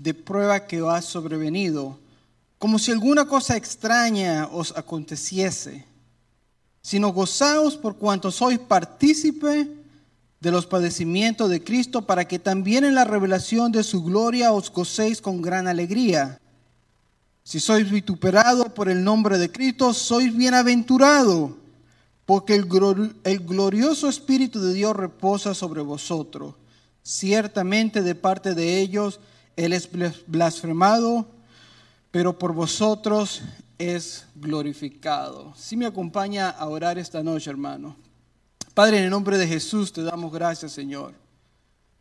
de prueba que os ha sobrevenido, como si alguna cosa extraña os aconteciese, sino gozaos por cuanto sois partícipe de los padecimientos de Cristo, para que también en la revelación de su gloria os gocéis con gran alegría. Si sois vituperado por el nombre de Cristo, sois bienaventurado, porque el glorioso Espíritu de Dios reposa sobre vosotros. Ciertamente de parte de ellos, él es blasfemado, pero por vosotros es glorificado. Si me acompaña a orar esta noche, hermano. Padre, en el nombre de Jesús te damos gracias, Señor.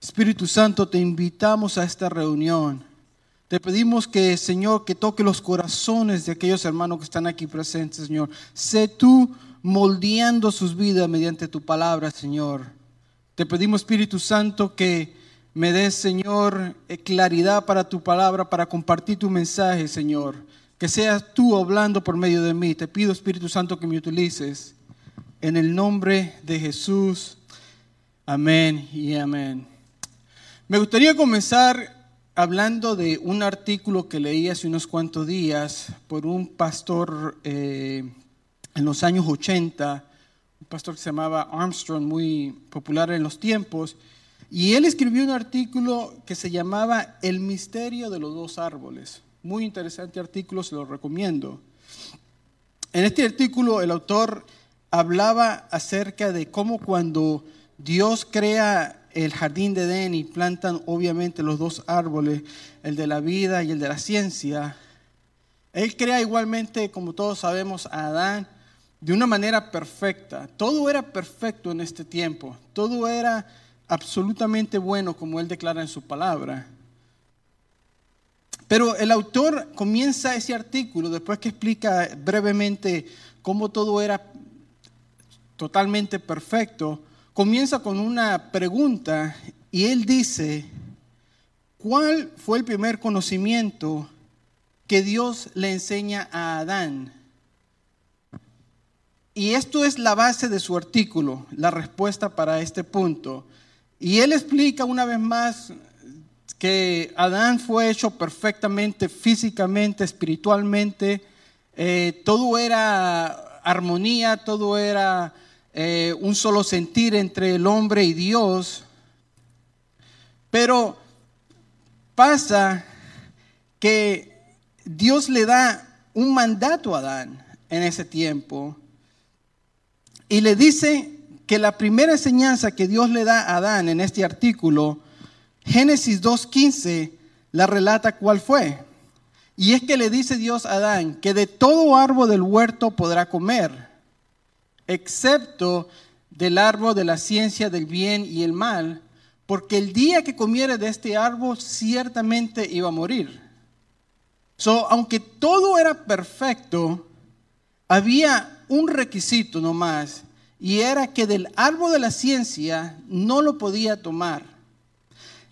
Espíritu Santo, te invitamos a esta reunión. Te pedimos que, Señor, que toque los corazones de aquellos hermanos que están aquí presentes, Señor. Sé tú moldeando sus vidas mediante tu palabra, Señor. Te pedimos, Espíritu Santo, que me des, Señor, eh, claridad para tu palabra, para compartir tu mensaje, Señor. Que seas tú hablando por medio de mí. Te pido, Espíritu Santo, que me utilices. En el nombre de Jesús. Amén y amén. Me gustaría comenzar hablando de un artículo que leí hace unos cuantos días por un pastor eh, en los años 80, un pastor que se llamaba Armstrong, muy popular en los tiempos. Y él escribió un artículo que se llamaba El misterio de los dos árboles. Muy interesante artículo, se lo recomiendo. En este artículo el autor hablaba acerca de cómo cuando Dios crea el jardín de Edén y plantan obviamente los dos árboles, el de la vida y el de la ciencia, Él crea igualmente, como todos sabemos, a Adán de una manera perfecta. Todo era perfecto en este tiempo, todo era absolutamente bueno como él declara en su palabra. Pero el autor comienza ese artículo después que explica brevemente cómo todo era totalmente perfecto, comienza con una pregunta y él dice, ¿cuál fue el primer conocimiento que Dios le enseña a Adán? Y esto es la base de su artículo, la respuesta para este punto. Y él explica una vez más que Adán fue hecho perfectamente, físicamente, espiritualmente. Eh, todo era armonía, todo era eh, un solo sentir entre el hombre y Dios. Pero pasa que Dios le da un mandato a Adán en ese tiempo y le dice que la primera enseñanza que Dios le da a Adán en este artículo, Génesis 2.15, la relata cuál fue. Y es que le dice Dios a Adán que de todo árbol del huerto podrá comer, excepto del árbol de la ciencia del bien y el mal, porque el día que comiere de este árbol ciertamente iba a morir. So, aunque todo era perfecto, había un requisito nomás, y era que del árbol de la ciencia no lo podía tomar.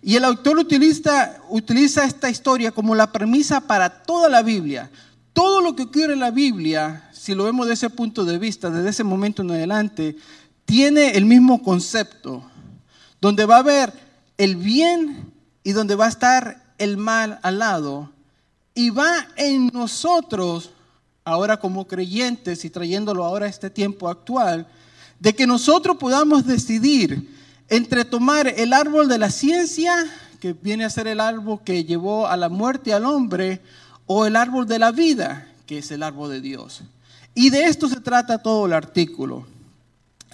Y el autor utiliza, utiliza esta historia como la premisa para toda la Biblia. Todo lo que ocurre en la Biblia, si lo vemos desde ese punto de vista, desde ese momento en adelante, tiene el mismo concepto, donde va a haber el bien y donde va a estar el mal al lado. Y va en nosotros, ahora como creyentes y trayéndolo ahora a este tiempo actual, de que nosotros podamos decidir entre tomar el árbol de la ciencia, que viene a ser el árbol que llevó a la muerte al hombre, o el árbol de la vida, que es el árbol de Dios. Y de esto se trata todo el artículo.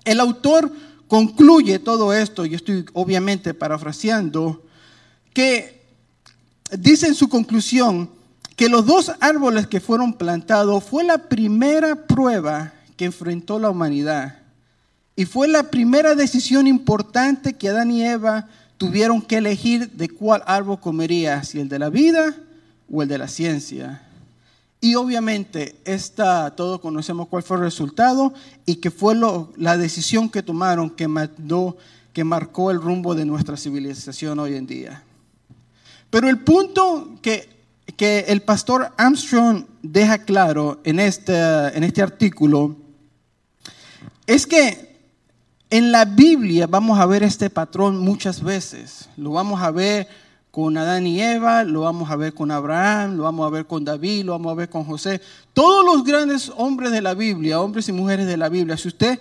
El autor concluye todo esto, y estoy obviamente parafraseando, que dice en su conclusión que los dos árboles que fueron plantados fue la primera prueba que enfrentó la humanidad y fue la primera decisión importante que Adán y Eva tuvieron que elegir de cuál árbol comería, si el de la vida o el de la ciencia. Y obviamente esta, todos conocemos cuál fue el resultado y que fue la decisión que tomaron que, que marcó el rumbo de nuestra civilización hoy en día. Pero el punto que, que el pastor Armstrong deja claro en este, en este artículo es que en la Biblia vamos a ver este patrón muchas veces. Lo vamos a ver con Adán y Eva, lo vamos a ver con Abraham, lo vamos a ver con David, lo vamos a ver con José. Todos los grandes hombres de la Biblia, hombres y mujeres de la Biblia, si usted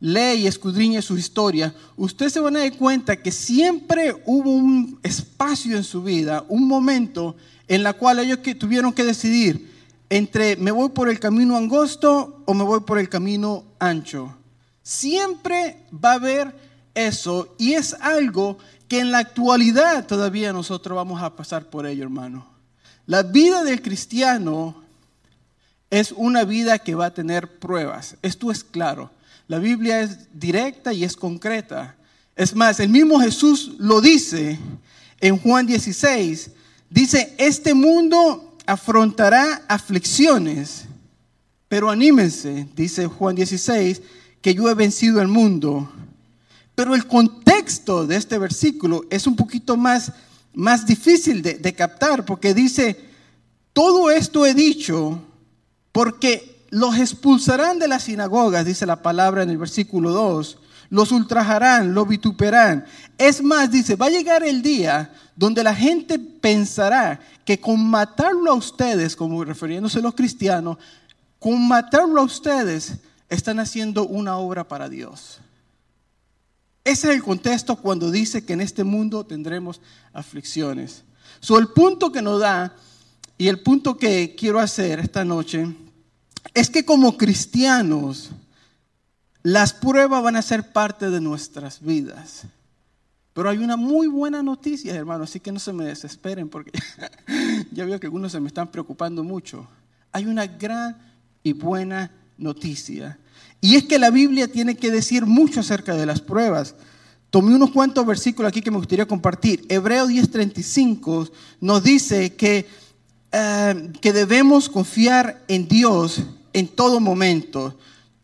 lee y escudriña su historia, usted se va a dar cuenta que siempre hubo un espacio en su vida, un momento en la cual ellos tuvieron que decidir entre me voy por el camino angosto o me voy por el camino ancho. Siempre va a haber eso y es algo que en la actualidad todavía nosotros vamos a pasar por ello, hermano. La vida del cristiano es una vida que va a tener pruebas. Esto es claro. La Biblia es directa y es concreta. Es más, el mismo Jesús lo dice en Juan 16. Dice, este mundo afrontará aflicciones, pero anímense, dice Juan 16, que yo he vencido el mundo. Pero el contexto de este versículo es un poquito más, más difícil de, de captar porque dice, todo esto he dicho porque los expulsarán de las sinagogas, dice la palabra en el versículo 2, los ultrajarán, los vituperán. Es más, dice, va a llegar el día donde la gente pensará que con matarlo a ustedes, como refiriéndose a los cristianos, con matarlo a ustedes están haciendo una obra para Dios. Ese es el contexto cuando dice que en este mundo tendremos aflicciones. So, el punto que nos da y el punto que quiero hacer esta noche es que como cristianos las pruebas van a ser parte de nuestras vidas. Pero hay una muy buena noticia, hermano, así que no se me desesperen porque ya veo que algunos se me están preocupando mucho. Hay una gran y buena noticia. Y es que la Biblia tiene que decir mucho acerca de las pruebas. Tomé unos cuantos versículos aquí que me gustaría compartir. Hebreo 10:35 nos dice que, eh, que debemos confiar en Dios en todo momento.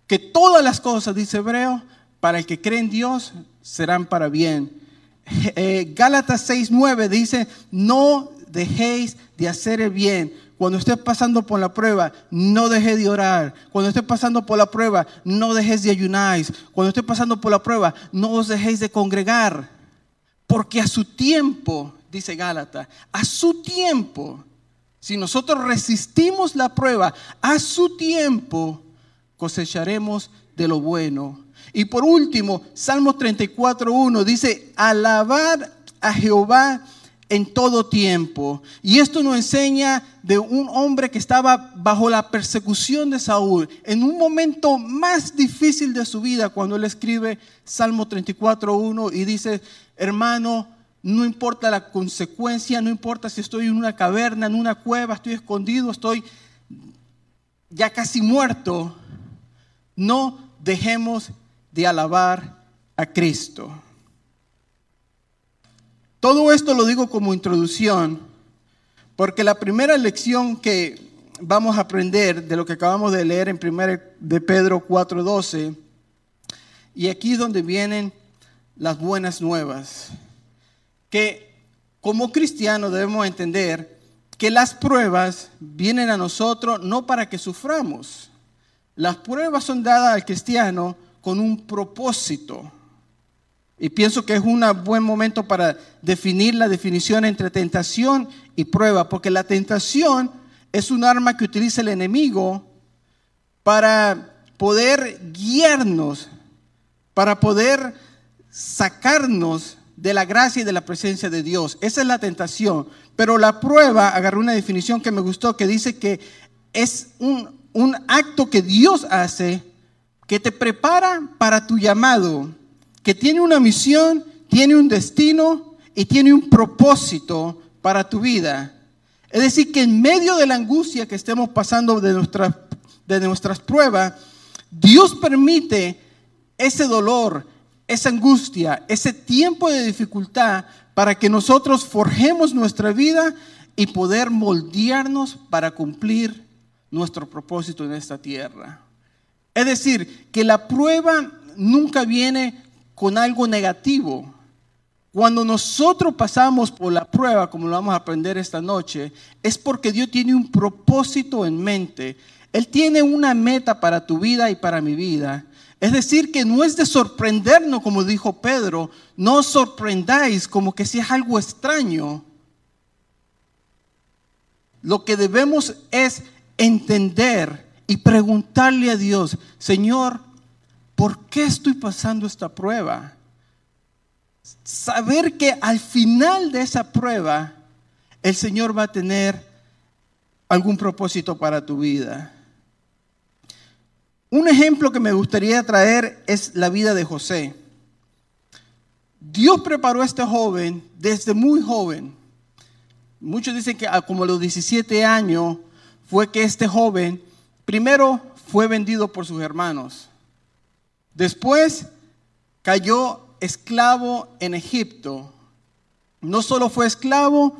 Que todas las cosas, dice Hebreo, para el que cree en Dios serán para bien. Eh, Gálatas 6:9 dice, no dejéis de hacer el bien cuando estés pasando por la prueba, no dejes de orar. Cuando estés pasando por la prueba, no dejes de ayunar. Cuando estés pasando por la prueba, no os dejéis de congregar. Porque a su tiempo, dice Gálata, a su tiempo, si nosotros resistimos la prueba, a su tiempo cosecharemos de lo bueno. Y por último, Salmos 34.1 dice, alabar a Jehová en todo tiempo. Y esto nos enseña de un hombre que estaba bajo la persecución de Saúl, en un momento más difícil de su vida, cuando él escribe Salmo 34.1 y dice, hermano, no importa la consecuencia, no importa si estoy en una caverna, en una cueva, estoy escondido, estoy ya casi muerto, no dejemos de alabar a Cristo. Todo esto lo digo como introducción, porque la primera lección que vamos a aprender de lo que acabamos de leer en 1 de Pedro 4:12, y aquí es donde vienen las buenas nuevas, que como cristianos debemos entender que las pruebas vienen a nosotros no para que suframos. Las pruebas son dadas al cristiano con un propósito. Y pienso que es un buen momento para definir la definición entre tentación y prueba, porque la tentación es un arma que utiliza el enemigo para poder guiarnos, para poder sacarnos de la gracia y de la presencia de Dios. Esa es la tentación. Pero la prueba, agarré una definición que me gustó, que dice que es un, un acto que Dios hace que te prepara para tu llamado que tiene una misión, tiene un destino y tiene un propósito para tu vida. Es decir, que en medio de la angustia que estemos pasando de, de nuestras pruebas, Dios permite ese dolor, esa angustia, ese tiempo de dificultad para que nosotros forjemos nuestra vida y poder moldearnos para cumplir nuestro propósito en esta tierra. Es decir, que la prueba nunca viene con algo negativo. Cuando nosotros pasamos por la prueba, como lo vamos a aprender esta noche, es porque Dios tiene un propósito en mente. Él tiene una meta para tu vida y para mi vida. Es decir, que no es de sorprendernos, como dijo Pedro, no os sorprendáis como que si es algo extraño. Lo que debemos es entender y preguntarle a Dios, Señor, ¿por qué estoy pasando esta prueba? Saber que al final de esa prueba el Señor va a tener algún propósito para tu vida. Un ejemplo que me gustaría traer es la vida de José. Dios preparó a este joven desde muy joven. Muchos dicen que como a los 17 años fue que este joven primero fue vendido por sus hermanos. Después cayó esclavo en Egipto. No solo fue esclavo,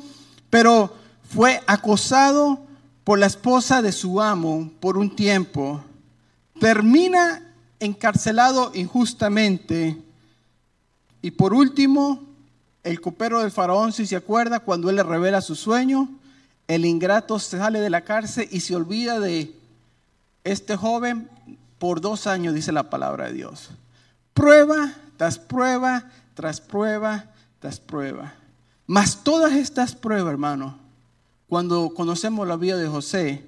pero fue acosado por la esposa de su amo por un tiempo. Termina encarcelado injustamente. Y por último, el copero del faraón, si se acuerda, cuando él le revela su sueño, el ingrato sale de la cárcel y se olvida de este joven por dos años, dice la palabra de Dios. Prueba tras prueba, tras prueba, tras prueba. Mas todas estas pruebas, hermano, cuando conocemos la vida de José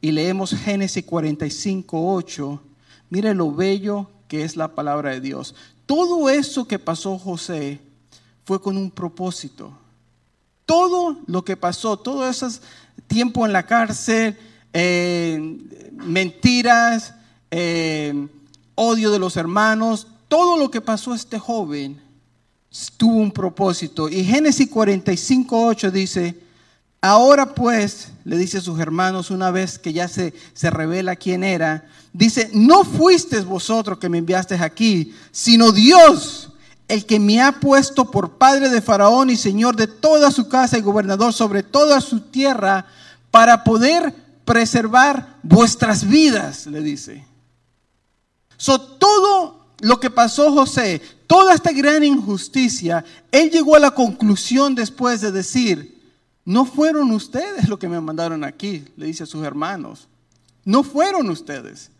y leemos Génesis 45, 8, mire lo bello que es la palabra de Dios. Todo eso que pasó José fue con un propósito. Todo lo que pasó, todo ese tiempo en la cárcel, eh, mentiras, eh, odio de los hermanos, todo lo que pasó a este joven tuvo un propósito. Y Génesis 45, 8 dice, ahora pues, le dice a sus hermanos una vez que ya se, se revela quién era, dice, no fuisteis vosotros que me enviasteis aquí, sino Dios el que me ha puesto por padre de Faraón y señor de toda su casa y gobernador sobre toda su tierra, para poder preservar vuestras vidas, le dice. So, todo lo que pasó José, toda esta gran injusticia, él llegó a la conclusión después de decir, no fueron ustedes los que me mandaron aquí, le dice a sus hermanos, no fueron ustedes.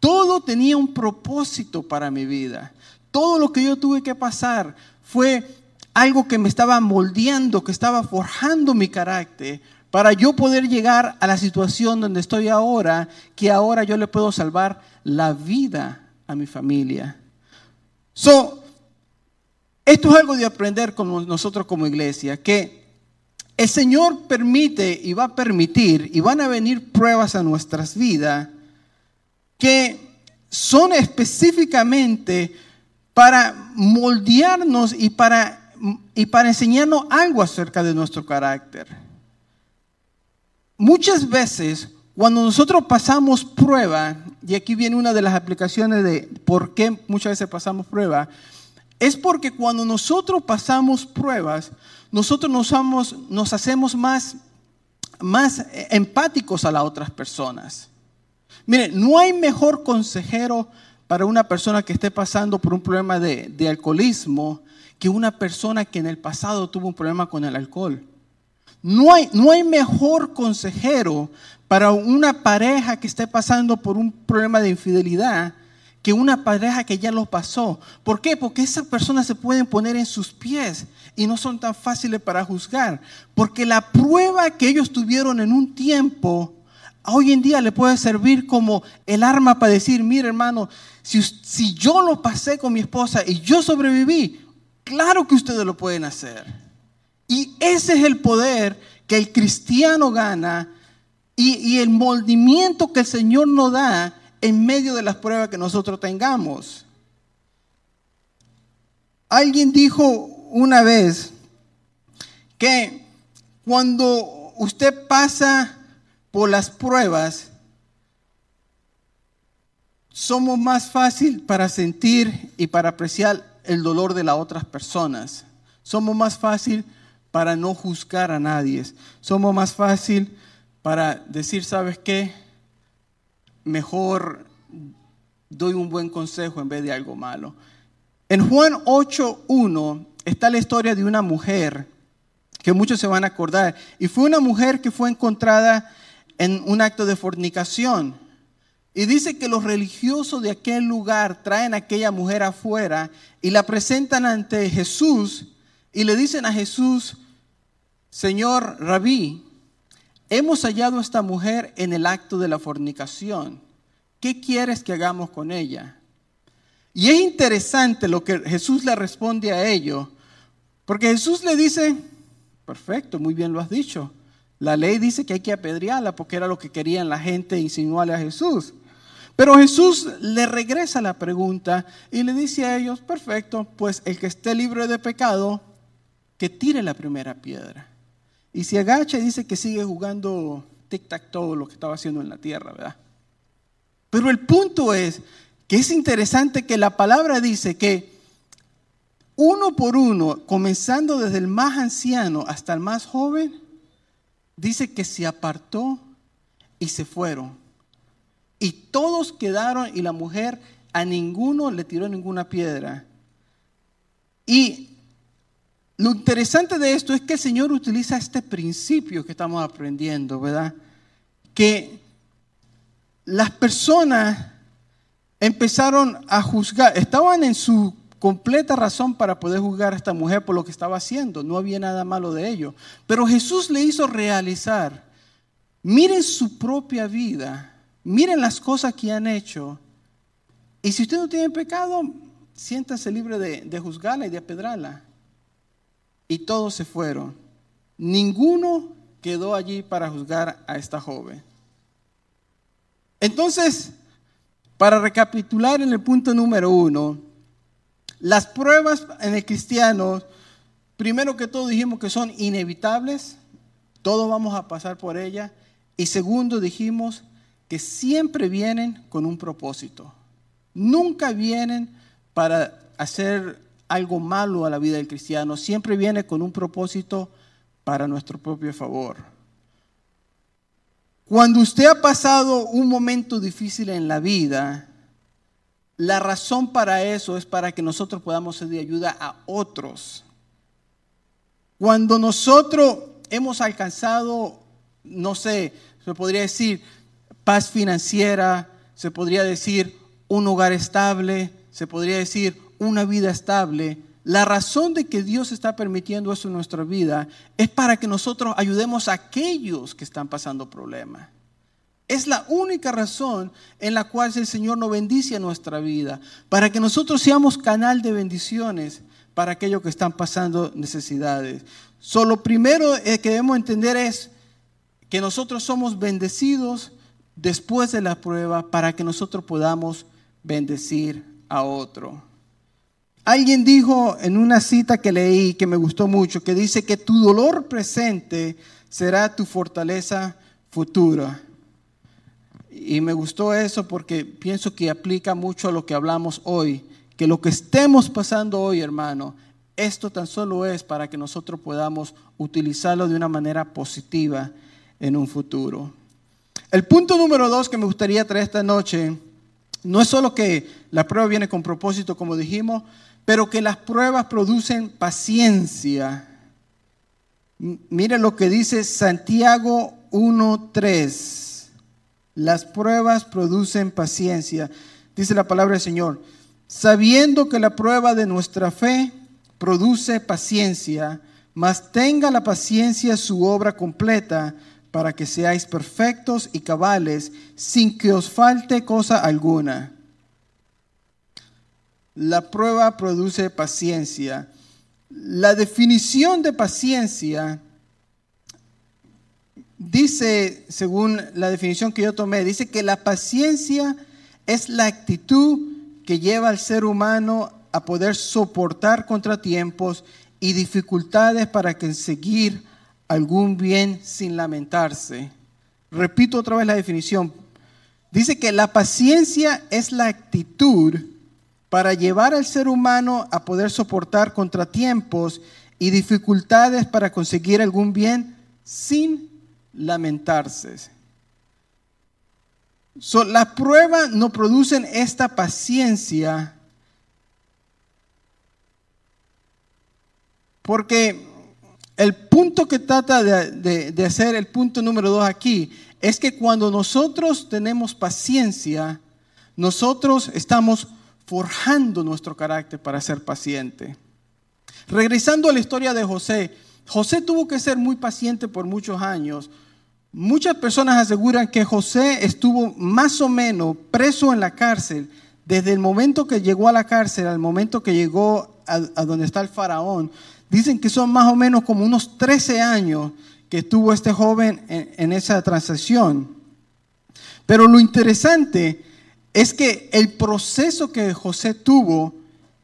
Todo tenía un propósito para mi vida. Todo lo que yo tuve que pasar fue algo que me estaba moldeando, que estaba forjando mi carácter para yo poder llegar a la situación donde estoy ahora, que ahora yo le puedo salvar la vida a mi familia. So, esto es algo de aprender con nosotros como iglesia, que el Señor permite y va a permitir y van a venir pruebas a nuestras vidas que son específicamente para moldearnos y para, y para enseñarnos algo acerca de nuestro carácter. Muchas veces cuando nosotros pasamos prueba, y aquí viene una de las aplicaciones de por qué muchas veces pasamos prueba, es porque cuando nosotros pasamos pruebas, nosotros nos, hacemos más, más empáticos a las otras personas. Mire, no hay mejor consejero para una persona que esté pasando por un problema de, de alcoholismo que una persona que en el pasado tuvo un problema con el alcohol. No hay, no hay mejor consejero para una pareja que esté pasando por un problema de infidelidad que una pareja que ya lo pasó. ¿Por qué? Porque esas personas se pueden poner en sus pies y no son tan fáciles para juzgar. Porque la prueba que ellos tuvieron en un tiempo, hoy en día le puede servir como el arma para decir, mire hermano, si, si yo lo pasé con mi esposa y yo sobreviví, claro que ustedes lo pueden hacer. Y ese es el poder que el cristiano gana y, el moldimiento que el Señor nos da en medio de las pruebas que nosotros tengamos. Alguien dijo una vez que cuando usted pasa por las pruebas, somos más fácil para sentir y para apreciar el dolor de las otras personas. Somos más fácil para no juzgar a nadie. Somos más fácil para decir, ¿sabes qué? Mejor doy un buen consejo en vez de algo malo. En Juan 8.1 está la historia de una mujer que muchos se van a acordar. Y fue una mujer que fue encontrada en un acto de fornicación. Y dice que los religiosos de aquel lugar traen a aquella mujer afuera y la presentan ante Jesús y le dicen a Jesús, Señor Rabí, hemos hallado a esta mujer en el acto de la fornicación. ¿Qué quieres que hagamos con ella? Y es interesante lo que Jesús le responde a ello, porque Jesús le dice, perfecto, muy bien lo has dicho. La ley dice que hay que apedrearla porque era lo que querían la gente insinuarle a Jesús. Pero Jesús le regresa la pregunta y le dice a ellos, perfecto, pues el que esté libre de pecado, que tire la primera piedra. Y se agacha y dice que sigue jugando tic-tac todo lo que estaba haciendo en la tierra, ¿verdad? Pero el punto es que es interesante que la palabra dice que uno por uno, comenzando desde el más anciano hasta el más joven, dice que se apartó y se fueron. Y todos quedaron y la mujer a ninguno le tiró ninguna piedra. Y lo interesante de esto es que el Señor utiliza este principio que estamos aprendiendo, ¿verdad? Que las personas empezaron a juzgar, estaban en su completa razón para poder juzgar a esta mujer por lo que estaba haciendo, no había nada malo de ello, pero Jesús le hizo realizar, miren su propia vida, miren las cosas que han hecho, y si usted no tiene pecado, siéntase libre de, de juzgarla y de apedrarla. Y todos se fueron. Ninguno quedó allí para juzgar a esta joven. Entonces, para recapitular en el punto número uno, las pruebas en el cristiano, primero que todo dijimos que son inevitables, todos vamos a pasar por ellas, y segundo dijimos que siempre vienen con un propósito. Nunca vienen para hacer algo malo a la vida del cristiano, siempre viene con un propósito para nuestro propio favor. Cuando usted ha pasado un momento difícil en la vida, la razón para eso es para que nosotros podamos ser de ayuda a otros. Cuando nosotros hemos alcanzado, no sé, se podría decir paz financiera, se podría decir un hogar estable, se podría decir una vida estable, la razón de que Dios está permitiendo eso en nuestra vida es para que nosotros ayudemos a aquellos que están pasando problemas. Es la única razón en la cual el Señor nos bendice nuestra vida, para que nosotros seamos canal de bendiciones para aquellos que están pasando necesidades. Solo primero que debemos entender es que nosotros somos bendecidos después de la prueba para que nosotros podamos bendecir a otro. Alguien dijo en una cita que leí que me gustó mucho, que dice que tu dolor presente será tu fortaleza futura. Y me gustó eso porque pienso que aplica mucho a lo que hablamos hoy, que lo que estemos pasando hoy, hermano, esto tan solo es para que nosotros podamos utilizarlo de una manera positiva en un futuro. El punto número dos que me gustaría traer esta noche no es solo que la prueba viene con propósito, como dijimos, pero que las pruebas producen paciencia. Mire lo que dice Santiago 1.3. Las pruebas producen paciencia. Dice la palabra del Señor. Sabiendo que la prueba de nuestra fe produce paciencia, mas tenga la paciencia su obra completa para que seáis perfectos y cabales sin que os falte cosa alguna. La prueba produce paciencia. La definición de paciencia dice, según la definición que yo tomé, dice que la paciencia es la actitud que lleva al ser humano a poder soportar contratiempos y dificultades para conseguir algún bien sin lamentarse. Repito otra vez la definición. Dice que la paciencia es la actitud para llevar al ser humano a poder soportar contratiempos y dificultades para conseguir algún bien sin lamentarse. las pruebas no producen esta paciencia porque el punto que trata de, de hacer, el punto número dos aquí, es que cuando nosotros tenemos paciencia, nosotros estamos forjando nuestro carácter para ser paciente. Regresando a la historia de José, José tuvo que ser muy paciente por muchos años. Muchas personas aseguran que José estuvo más o menos preso en la cárcel desde el momento que llegó a la cárcel al momento que llegó a, donde está el faraón. Dicen que son más o menos como unos 13 años que tuvo este joven en, en esa transacción. Pero lo interesante es que el proceso que José tuvo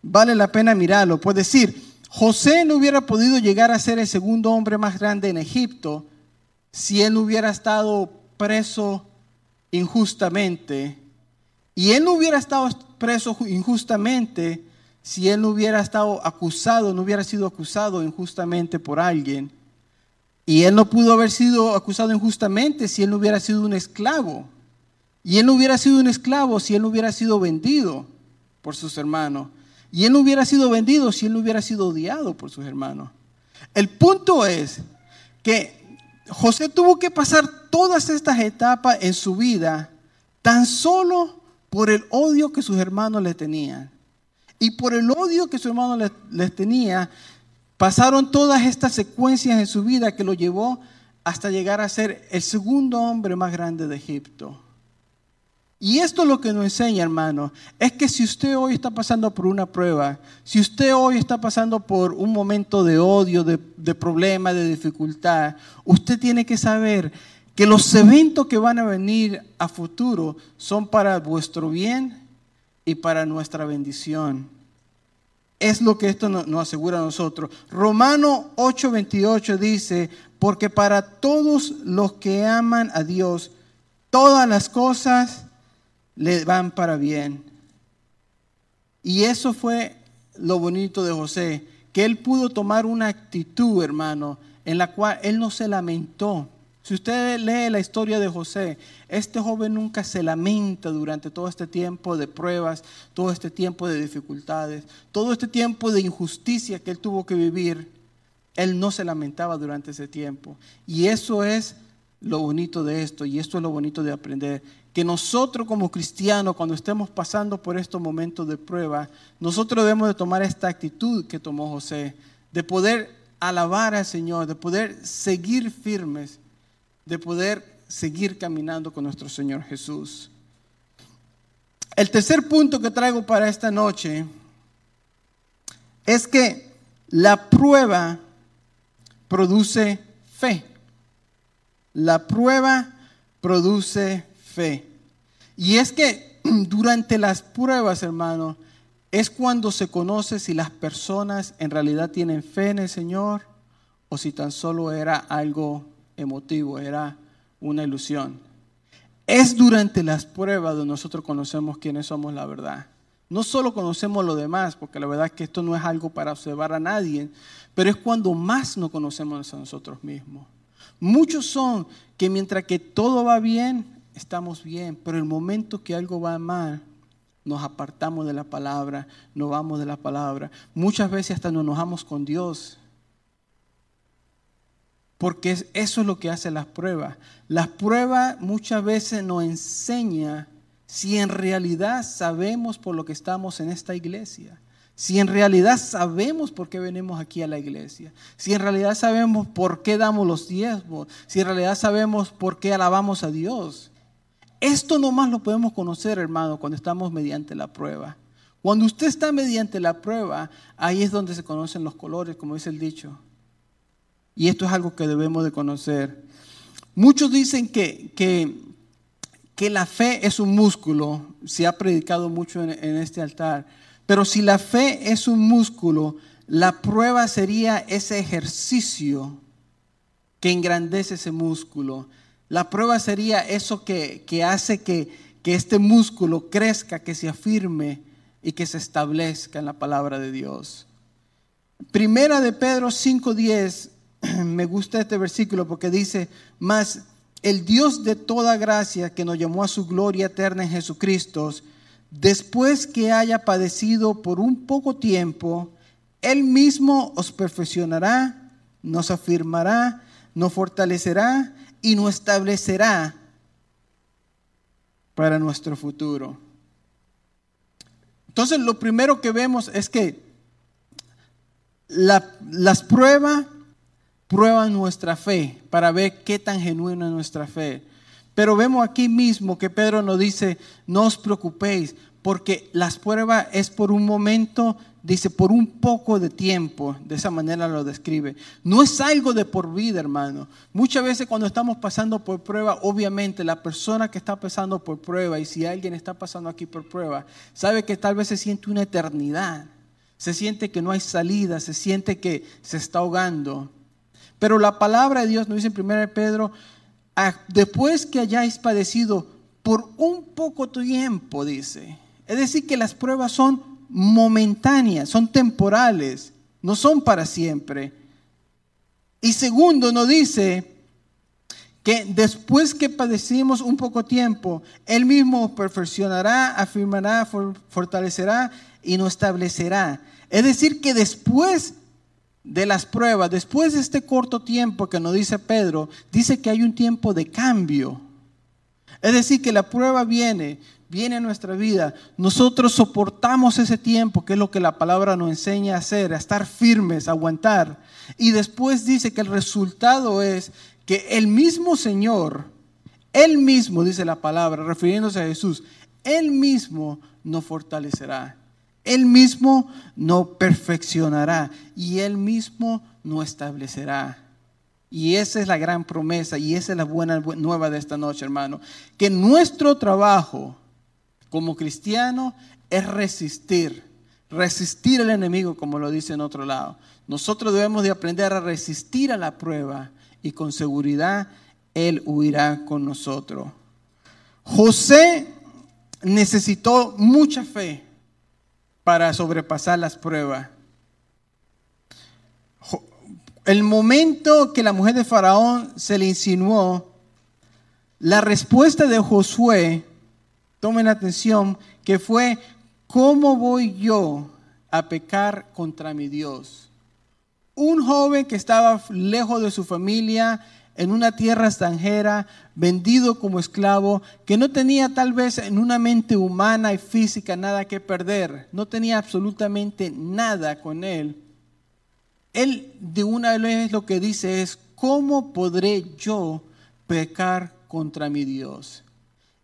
vale la pena mirarlo. Puede decir, José no hubiera podido llegar a ser el segundo hombre más grande en Egipto si él hubiera estado preso injustamente. Y él no hubiera estado preso injustamente si él no hubiera estado acusado, no hubiera sido acusado injustamente por alguien. Y él no pudo haber sido acusado injustamente si él no hubiera sido un esclavo. Y él no hubiera sido un esclavo si él no hubiera sido vendido por sus hermanos. Y él no hubiera sido vendido si él no hubiera sido odiado por sus hermanos. El punto es que José tuvo que pasar todas estas etapas en su vida tan solo por el odio que sus hermanos le tenían. Y por el odio que sus hermanos les, les tenía, pasaron todas estas secuencias en su vida que lo llevó hasta llegar a ser el segundo hombre más grande de Egipto. Y esto es lo que nos enseña, hermano, es que si usted hoy está pasando por una prueba, si usted hoy está pasando por un momento de odio, de, problema, de dificultad, usted tiene que saber que los eventos que van a venir a futuro son para vuestro bien y para nuestra bendición. Es lo que esto nos, asegura a nosotros. Romano 8:28 dice, porque para todos los que aman a Dios, todas las cosas le van para bien. Y eso fue lo bonito de José, que él pudo tomar una actitud, hermano, en la cual él no se lamentó. Si usted lee la historia de José, este joven nunca se lamenta durante todo este tiempo de pruebas, todo este tiempo de dificultades, todo este tiempo de injusticia que él tuvo que vivir. Él no se lamentaba durante ese tiempo. Y eso es lo bonito de esto, y esto es lo bonito de aprender, que nosotros como cristianos, cuando estemos pasando por estos momentos de prueba, nosotros debemos de tomar esta actitud que tomó José, de poder alabar al Señor, de poder seguir firmes, de poder seguir caminando con nuestro Señor Jesús. El tercer punto que traigo para esta noche es que la prueba produce fe. La prueba produce fe. Y es que durante las pruebas, hermano, es cuando se conoce si las personas en realidad tienen fe en el Señor o si tan solo era algo emotivo, era una ilusión. Es durante las pruebas donde nosotros conocemos quiénes somos la verdad. No solo conocemos lo demás, porque la verdad es que esto no es algo para observar a nadie, pero es cuando más nos conocemos a nosotros mismos. Muchos son que mientras que todo va bien, estamos bien, pero el momento que algo va mal, nos apartamos de la palabra, no vamos de la palabra. Muchas veces hasta nos enojamos con Dios. Porque eso es lo que hace las pruebas. Las pruebas muchas veces nos enseñan si en realidad sabemos por lo que estamos en esta iglesia. Si en realidad sabemos por qué venimos aquí a la iglesia, si en realidad sabemos por qué damos los diezmos, si en realidad sabemos por qué alabamos a Dios. Esto nomás lo podemos conocer, hermano, cuando estamos mediante la prueba. Cuando usted está mediante la prueba, ahí es donde se conocen los colores, como dice el dicho. Y esto es algo que debemos de conocer. Muchos dicen que, que, la fe es un músculo, se ha predicado mucho en este altar, pero si la fe es un músculo, la prueba sería ese ejercicio que engrandece ese músculo la prueba sería eso que, hace que, que este músculo crezca, que se afirme y que se establezca en la palabra de Dios. Primera de Pedro 5:10, me gusta este versículo porque dice, más el Dios de toda gracia que nos llamó a su gloria eterna en Jesucristo, después que haya padecido por un poco tiempo, Él mismo os perfeccionará, nos afirmará, nos fortalecerá y nos establecerá para nuestro futuro. Entonces lo primero que vemos es que las pruebas prueban nuestra fe para ver qué tan genuina es nuestra fe. Pero vemos aquí mismo que Pedro nos dice, no os preocupéis, porque las pruebas es por un momento, dice, por un poco de tiempo, de esa manera lo describe. No es algo de por vida, hermano. Muchas veces cuando estamos pasando por prueba, obviamente la persona que está pasando por prueba, y si alguien está pasando aquí por prueba, sabe que tal vez se siente una eternidad, se siente que no hay salida, se siente que se está ahogando. Pero la palabra de Dios nos dice en 1 Pedro, después que hayáis padecido por un poco tiempo, dice, es decir, que las pruebas son momentáneas, son temporales, no son para siempre. Y segundo, nos dice que después que padecimos un poco tiempo, Él mismo perfeccionará, afirmará, fortalecerá y nos establecerá. Es decir, que después de las pruebas, después de este corto tiempo que nos dice Pedro, dice que hay un tiempo de cambio. Es decir, que la prueba viene, viene a nuestra vida, nosotros soportamos ese tiempo, que es lo que la palabra nos enseña a hacer, a estar firmes, a aguantar. Y después dice que el resultado es que el mismo Señor, Él mismo, dice la palabra, refiriéndose a Jesús, Él mismo nos fortalecerá. Él mismo nos perfeccionará y Él mismo nos establecerá. Y esa es la gran promesa y esa es la buena nueva de esta noche, hermano. Que nuestro trabajo como cristiano es resistir, resistir al enemigo, como lo dice en otro lado. Nosotros debemos de aprender a resistir a la prueba y con seguridad Él huirá con nosotros. José necesitó mucha fe para sobrepasar las pruebas. El momento que la mujer de Faraón se le insinuó, la respuesta de Josué tomen atención, que fue, ¿cómo voy yo a pecar contra mi Dios? Un joven que estaba lejos de su familia, en una tierra extranjera, vendido como esclavo, que no tenía tal vez en una mente humana y física nada que perder, no tenía absolutamente nada con él. Él de una vez lo que dice es, ¿cómo podré yo pecar contra mi Dios?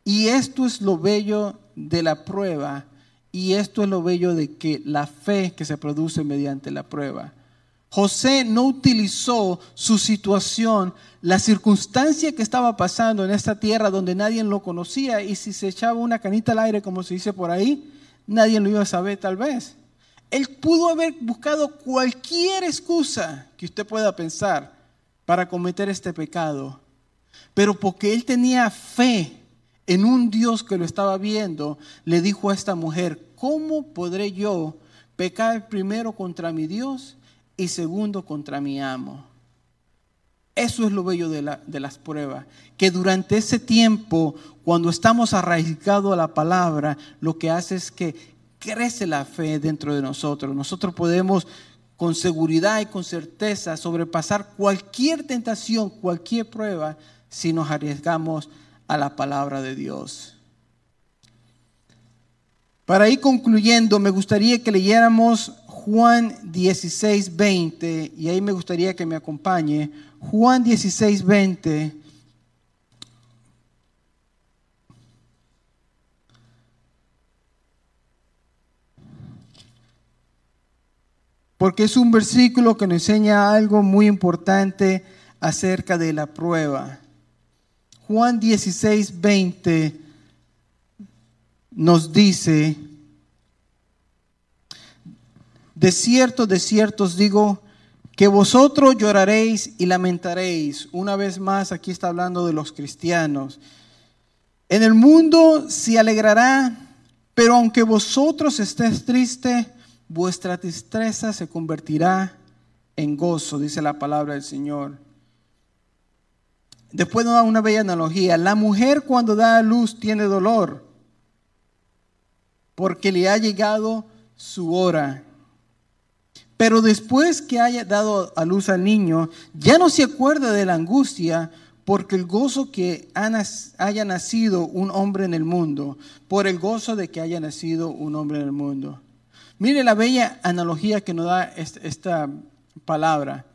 Y esto es lo bello de la prueba y esto es lo bello de que la fe que se produce mediante la prueba. José no utilizó su situación, la circunstancia que estaba pasando en esta tierra donde nadie lo conocía y si se echaba una canita al aire, como se dice por ahí, nadie lo iba a saber tal vez. Él pudo haber buscado cualquier excusa que usted pueda pensar para cometer este pecado, pero porque él tenía fe en un Dios que lo estaba viendo, le dijo a esta mujer, ¿cómo podré yo pecar primero contra mi Dios y segundo contra mi amo? Eso es lo bello de, las pruebas, que durante ese tiempo, cuando estamos arraigados a la palabra, lo que hace es que crece la fe dentro de nosotros. Nosotros podemos con seguridad y con certeza sobrepasar cualquier tentación, cualquier prueba, si nos arriesgamos a la palabra de Dios. Para ir concluyendo, me gustaría que leyéramos Juan 16, 20, y ahí me gustaría que me acompañe. Juan 16, 20. Porque es un versículo que nos enseña algo muy importante acerca de la prueba. Juan 16, 20 nos dice, de cierto, de cierto os digo, que vosotros lloraréis y lamentaréis. Una vez más, aquí está hablando de los cristianos. En el mundo se alegrará, pero aunque vosotros estéis tristes, vuestra tristeza se convertirá en gozo, dice la palabra del Señor. Después nos da una bella analogía. La mujer cuando da a luz tiene dolor porque le ha llegado su hora. Pero después que haya dado a luz al niño, ya no se acuerda de la angustia porque el gozo que haya nacido un hombre en el mundo, por el gozo de que haya nacido un hombre en el mundo. Mire la bella analogía que nos da esta palabra.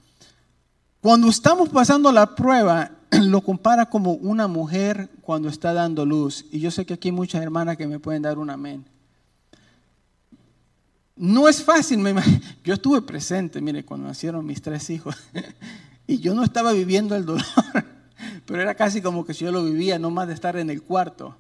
Cuando estamos pasando la prueba, lo compara como una mujer cuando está dando luz. Y yo sé que aquí hay muchas hermanas que me pueden dar un amén. No es fácil, yo estuve presente, mire, cuando nacieron mis tres hijos, y yo no estaba viviendo el dolor, pero era casi como que si yo lo vivía, no más de estar en el cuarto.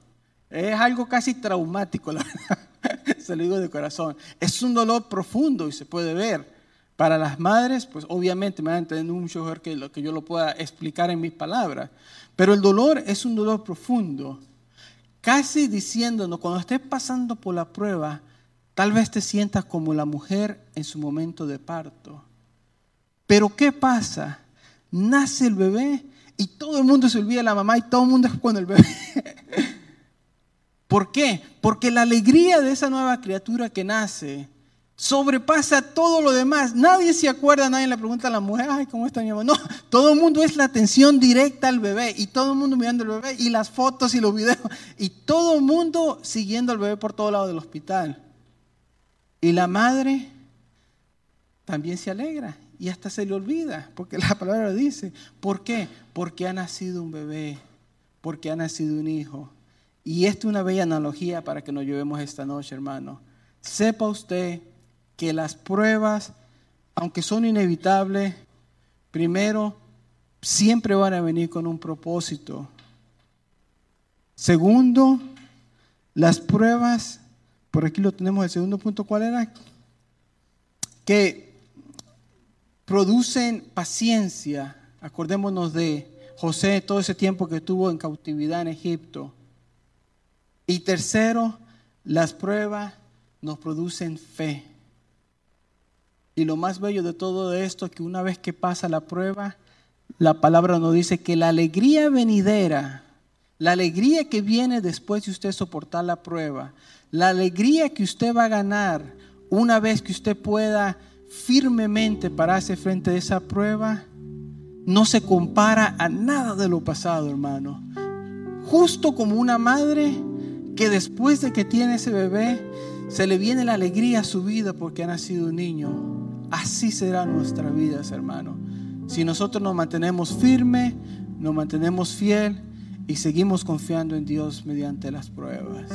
Es algo casi traumático, la verdad, se lo digo de corazón. Es un dolor profundo y se puede ver. Para las madres, pues obviamente me van a entender mucho mejor que lo que yo lo pueda explicar en mis palabras. Pero el dolor es un dolor profundo. Casi diciéndonos, cuando estés pasando por la prueba, Tal vez te sientas como la mujer en su momento de parto. Pero ¿qué pasa? Nace el bebé y todo el mundo se olvida de la mamá y todo el mundo es con el bebé. ¿Por qué? Porque la alegría de esa nueva criatura que nace sobrepasa todo lo demás. Nadie se acuerda, nadie le pregunta a la mujer, ay, ¿cómo está mi mamá? No, todo el mundo es la atención directa al bebé y todo el mundo mirando al bebé y las fotos y los videos y todo el mundo siguiendo al bebé por todo lado del hospital. Y la madre también se alegra y hasta se le olvida, porque la palabra dice. ¿Por qué? Porque ha nacido un bebé, porque ha nacido un hijo. Y esta es una bella analogía para que nos llevemos esta noche, hermano. Sepa usted que las pruebas, aunque son inevitables, primero, siempre van a venir con un propósito. Segundo, las pruebas por aquí lo tenemos, el segundo punto, ¿cuál era? Que producen paciencia. Acordémonos de José todo ese tiempo que estuvo en cautividad en Egipto. Y tercero, las pruebas nos producen fe. Y lo más bello de todo esto es que una vez que pasa la prueba, la palabra nos dice que la alegría venidera, la alegría que viene después de usted soportar la prueba, la alegría que usted va a ganar una vez que usted pueda firmemente pararse frente a esa prueba, no se compara a nada de lo pasado, hermano. Justo como una madre que después de que tiene ese bebé, se le viene la alegría a su vida porque ha nacido un niño. Así será nuestra vida, hermano. Si nosotros nos mantenemos firmes, nos mantenemos fiel y seguimos confiando en Dios mediante las pruebas.